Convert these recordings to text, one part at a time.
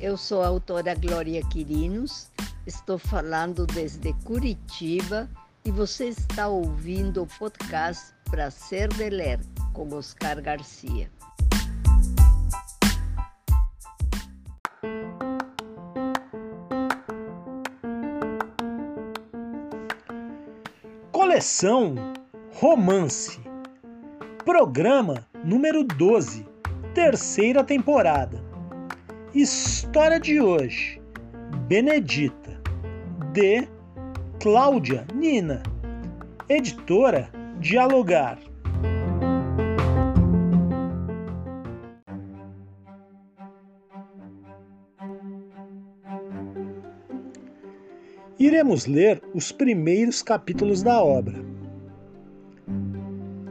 Eu sou a autora Glória Quirinos, estou falando desde Curitiba e você está ouvindo o podcast Prazer de Ler com Oscar Garcia. Coleção Romance, programa número 12, terceira temporada. História de hoje: Benedita, de Cláudia Nina, editora Dialogar. Iremos ler os primeiros capítulos da obra.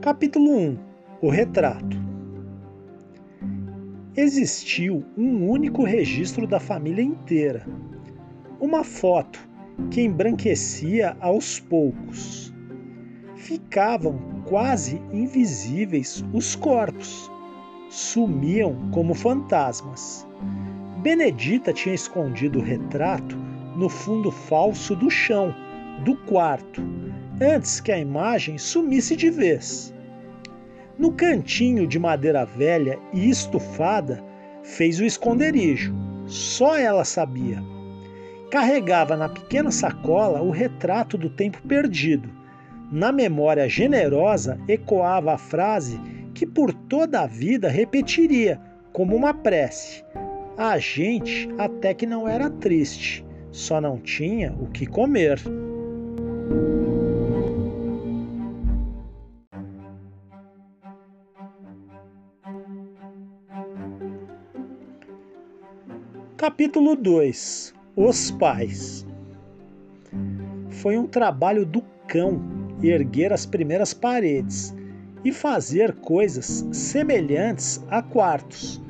Capítulo 1 O Retrato Existiu um único registro da família inteira. Uma foto que embranquecia aos poucos. Ficavam quase invisíveis os corpos. Sumiam como fantasmas. Benedita tinha escondido o retrato no fundo falso do chão do quarto, antes que a imagem sumisse de vez. No cantinho de madeira velha e estufada, fez o esconderijo. Só ela sabia. Carregava na pequena sacola o retrato do tempo perdido. Na memória generosa ecoava a frase que por toda a vida repetiria, como uma prece. A gente até que não era triste, só não tinha o que comer. Capítulo 2 Os Pais Foi um trabalho do cão erguer as primeiras paredes e fazer coisas semelhantes a quartos.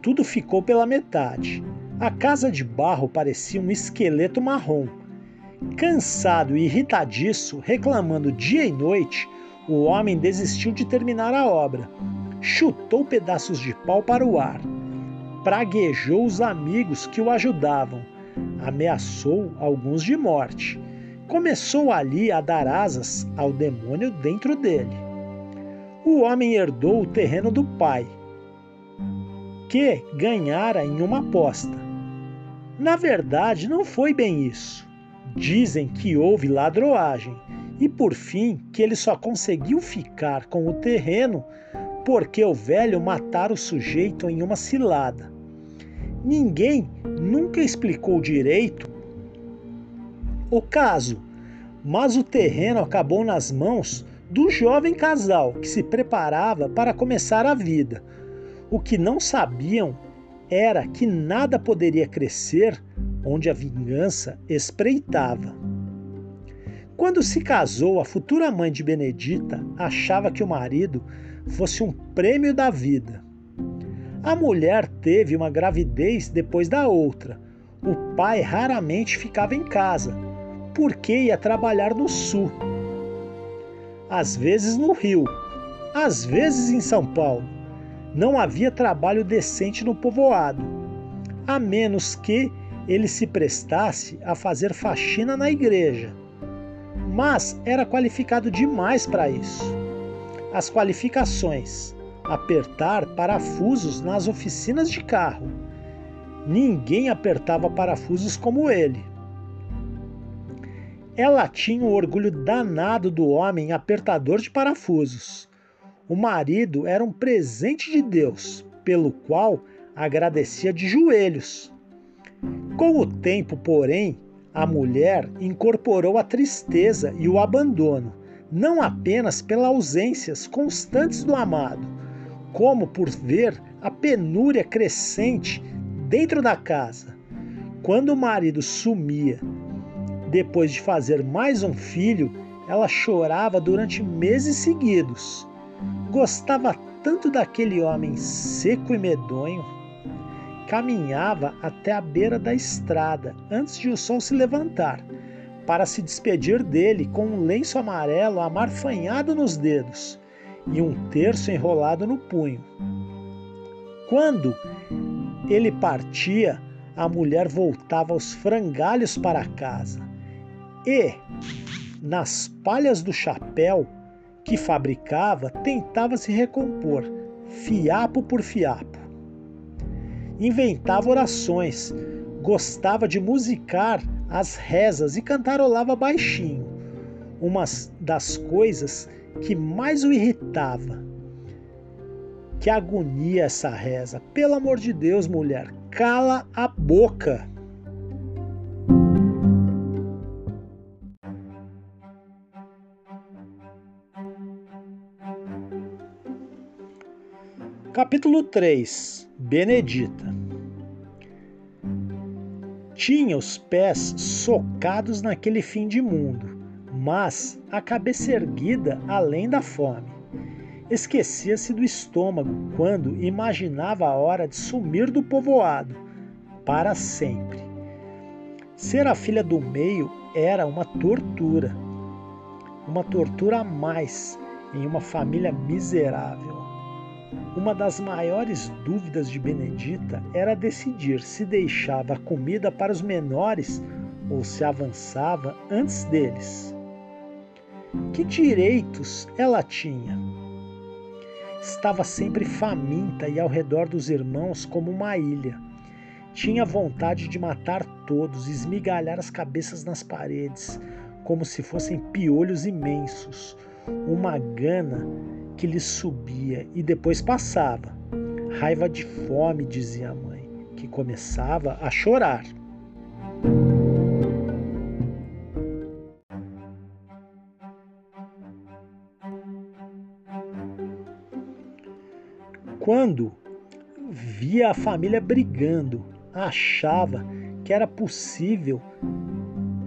Tudo ficou pela metade. A casa de barro parecia um esqueleto marrom. Cansado e irritadiço, reclamando dia e noite, o homem desistiu de terminar a obra. Chutou pedaços de pau para o ar. Praguejou os amigos que o ajudavam. Ameaçou alguns de morte. Começou ali a dar asas ao demônio dentro dele. O homem herdou o terreno do pai, que ganhara em uma aposta na verdade, não foi bem isso. Dizem que houve ladroagem e, por fim, que ele só conseguiu ficar com o terreno porque o velho matara o sujeito em uma cilada. Ninguém nunca explicou direito o caso, mas o terreno acabou nas mãos do jovem casal que se preparava para começar a vida. O que não sabiam era que nada poderia crescer onde a vingança espreitava. Quando se casou, a futura mãe de Benedita achava que o marido fosse um prêmio da vida. A mulher teve uma gravidez depois da outra. O pai raramente ficava em casa, porque ia trabalhar no sul. Às vezes no Rio, às vezes em São Paulo não havia trabalho decente no povoado, a menos que ele se prestasse a fazer faxina na igreja. Mas era qualificado demais para isso. As qualificações: apertar parafusos nas oficinas de carro. Ninguém apertava parafusos como ele. Ela tinha um orgulho danado do homem apertador de parafusos. O marido era um presente de Deus, pelo qual agradecia de joelhos. Com o tempo, porém, a mulher incorporou a tristeza e o abandono, não apenas pelas ausências constantes do amado, como por ver a penúria crescente dentro da casa. Quando o marido sumia, depois de fazer mais um filho, ela chorava durante meses seguidos. Gostava tanto daquele homem seco e medonho caminhava até a beira da estrada antes de o sol se levantar, para se despedir dele com um lenço amarelo amarfanhado nos dedos e um terço enrolado no punho. Quando ele partia, a mulher voltava aos frangalhos para casa e, nas palhas do chapéu que fabricava, tentava se recompor, fiapo por fiapo inventava orações, gostava de musicar as rezas e cantarolava baixinho. Uma das coisas que mais o irritava. Que agonia essa reza. Pelo amor de Deus, mulher, cala a boca. Capítulo 3 Benedita Tinha os pés socados naquele fim de mundo, mas a cabeça erguida além da fome. Esquecia-se do estômago quando imaginava a hora de sumir do povoado para sempre. Ser a filha do meio era uma tortura, uma tortura a mais em uma família miserável. Uma das maiores dúvidas de Benedita era decidir se deixava a comida para os menores ou se avançava antes deles. Que direitos ela tinha? Estava sempre faminta e ao redor dos irmãos como uma ilha. Tinha vontade de matar todos, esmigalhar as cabeças nas paredes, como se fossem piolhos imensos. Uma gana que lhe subia e depois passava. Raiva de fome, dizia a mãe, que começava a chorar. Quando via a família brigando, achava que era possível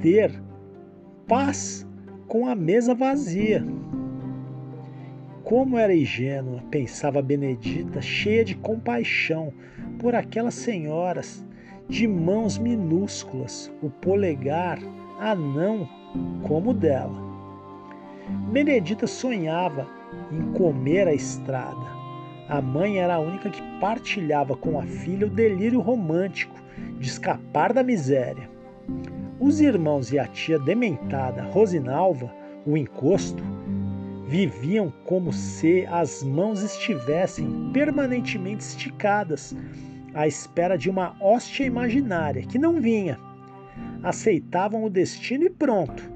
ter paz com a mesa vazia. Como era ingênua, pensava Benedita, cheia de compaixão por aquelas senhoras de mãos minúsculas, o polegar anão como o dela. Benedita sonhava em comer a estrada. A mãe era a única que partilhava com a filha o delírio romântico de escapar da miséria. Os irmãos e a tia dementada, Rosinalva, o encosto, viviam como se as mãos estivessem permanentemente esticadas, à espera de uma hóstia imaginária que não vinha. Aceitavam o destino e pronto.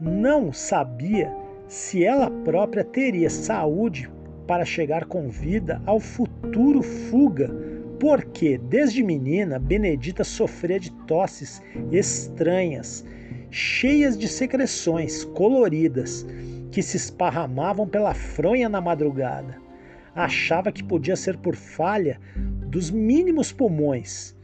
Não sabia se ela própria teria saúde para chegar com vida ao futuro fuga, porque desde menina Benedita sofria de tosses estranhas, cheias de secreções coloridas que se esparramavam pela fronha na madrugada. Achava que podia ser por falha dos mínimos pulmões.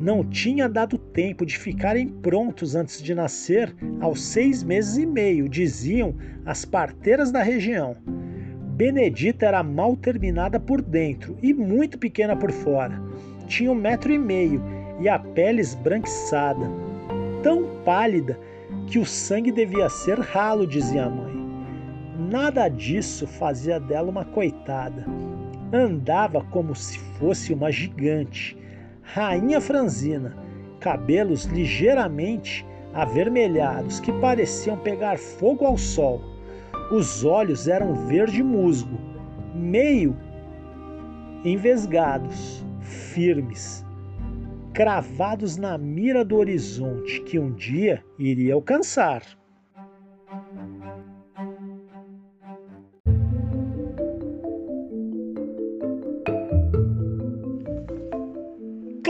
Não tinha dado tempo de ficarem prontos antes de nascer aos seis meses e meio, diziam as parteiras da região. Benedita era mal terminada por dentro e muito pequena por fora. Tinha um metro e meio e a pele esbranquiçada, tão pálida que o sangue devia ser ralo, dizia a mãe. Nada disso fazia dela uma coitada. Andava como se fosse uma gigante, rainha franzina, cabelos ligeiramente avermelhados que pareciam pegar fogo ao sol. Os olhos eram verde musgo, meio envesgados, firmes, cravados na mira do horizonte que um dia iria alcançar.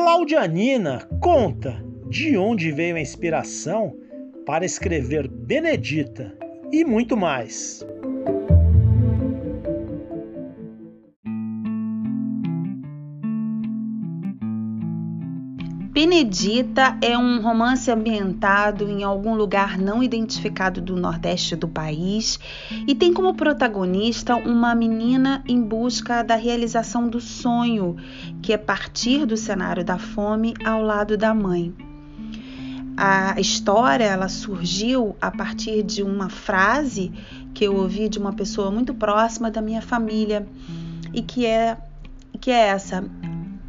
Claudianina conta de onde veio a inspiração para escrever Benedita e muito mais. Benedita é um romance ambientado em algum lugar não identificado do nordeste do país e tem como protagonista uma menina em busca da realização do sonho, que é partir do cenário da fome ao lado da mãe. A história ela surgiu a partir de uma frase que eu ouvi de uma pessoa muito próxima da minha família e que é que é essa: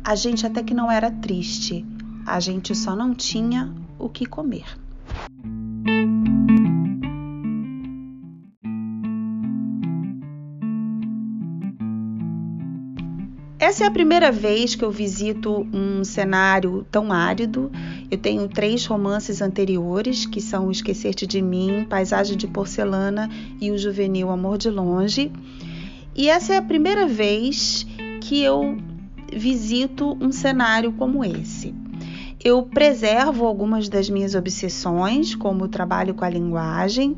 a gente até que não era triste a gente só não tinha o que comer. Essa é a primeira vez que eu visito um cenário tão árido. Eu tenho três romances anteriores, que são Esquecer-te de Mim, Paisagem de Porcelana e O Juvenil Amor de Longe. E essa é a primeira vez que eu visito um cenário como esse. Eu preservo algumas das minhas obsessões, como o trabalho com a linguagem,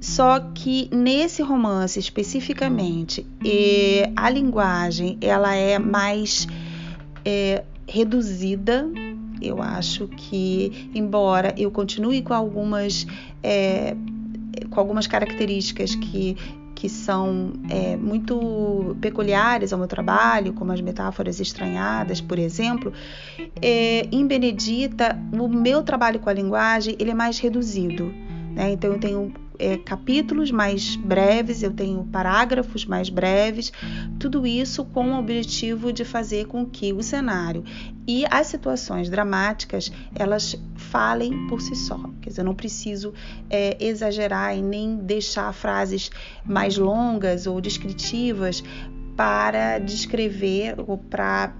só que nesse romance especificamente, a linguagem ela é mais é, reduzida. Eu acho que, embora eu continue com algumas é, com algumas características que que são é, muito peculiares ao meu trabalho, como as metáforas estranhadas, por exemplo, é, em Benedita, o meu trabalho com a linguagem ele é mais reduzido. Né? Então, eu tenho é, capítulos mais breves, eu tenho parágrafos mais breves, tudo isso com o objetivo de fazer com que o cenário e as situações dramáticas elas falem por si só. Quer dizer, eu não preciso é, exagerar e nem deixar frases mais longas ou descritivas para descrever ou para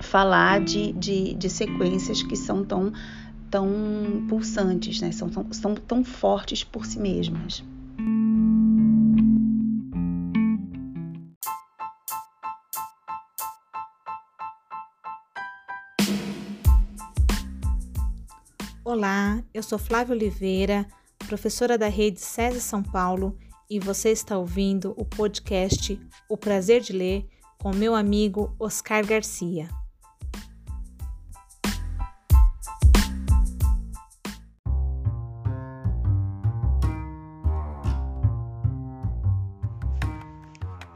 falar de, de, de sequências que são tão tão pulsantes, né? são, tão, são tão fortes por si mesmas. Olá, eu sou Flávia Oliveira, professora da rede SESI São Paulo, e você está ouvindo o podcast O Prazer de Ler com meu amigo Oscar Garcia.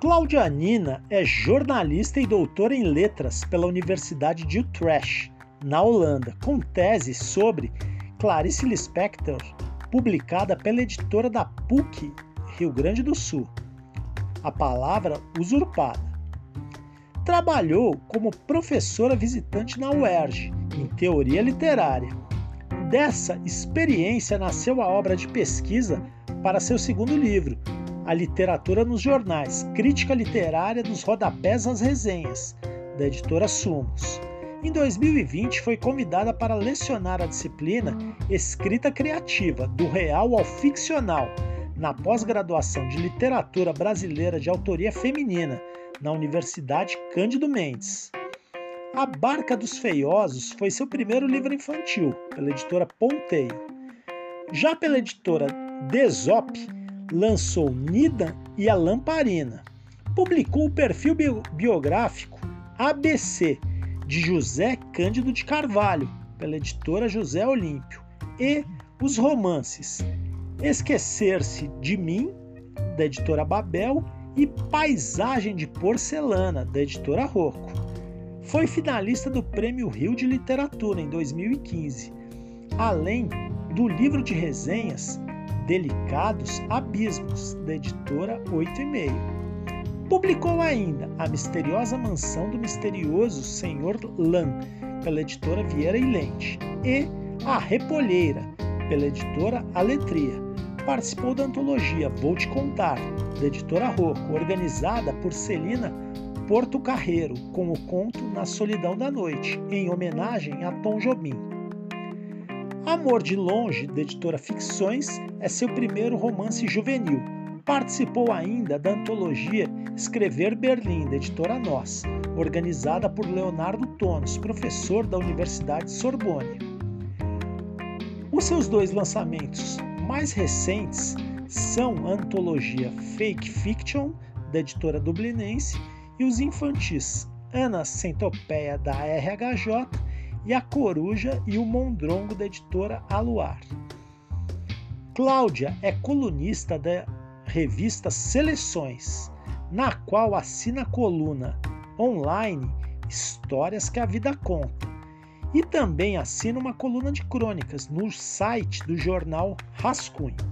Claudianina é jornalista e doutora em letras pela Universidade de Utrecht, na Holanda, com tese sobre Clarice Lispector, publicada pela editora da PUC, Rio Grande do Sul. A palavra usurpada. Trabalhou como professora visitante na UERJ, em teoria literária. Dessa experiência nasceu a obra de pesquisa para seu segundo livro, a literatura nos jornais, crítica literária dos rodapés às resenhas, da editora Sumos. Em 2020, foi convidada para lecionar a disciplina Escrita Criativa, do real ao ficcional, na pós-graduação de Literatura Brasileira de Autoria Feminina, na Universidade Cândido Mendes. A Barca dos Feiosos foi seu primeiro livro infantil, pela editora Ponteio. Já pela editora Desop, lançou Nida e a Lamparina. Publicou o perfil biográfico ABC de José Cândido de Carvalho, pela editora José Olímpio, e os romances Esquecer-se de Mim, da editora Babel, e Paisagem de Porcelana, da editora Rocco. Foi finalista do Prêmio Rio de Literatura em 2015, além do livro de resenhas Delicados Abismos, da editora 8 e meio. Publicou ainda A Misteriosa Mansão do Misterioso Senhor Lan, pela editora Vieira e Lente, e A Repolheira, pela editora Aletria. participou da antologia Vou Te Contar, da editora Rocco, organizada por Celina Porto Carreiro, com o conto Na Solidão da Noite, em homenagem a Tom Jobim. Amor de Longe, da editora Ficções, é seu primeiro romance juvenil. Participou ainda da antologia Escrever Berlim, da editora Nós, organizada por Leonardo Tonos, professor da Universidade Sorbonne. Os seus dois lançamentos mais recentes são a antologia Fake Fiction, da editora dublinense, e os infantis Ana Centopeia, da RHJ, e A Coruja e o Mondrongo, da editora Aluar. Cláudia é colunista da revista Seleções, na qual assina a coluna online Histórias que a Vida Conta. E também assina uma coluna de crônicas no site do jornal Rascunho.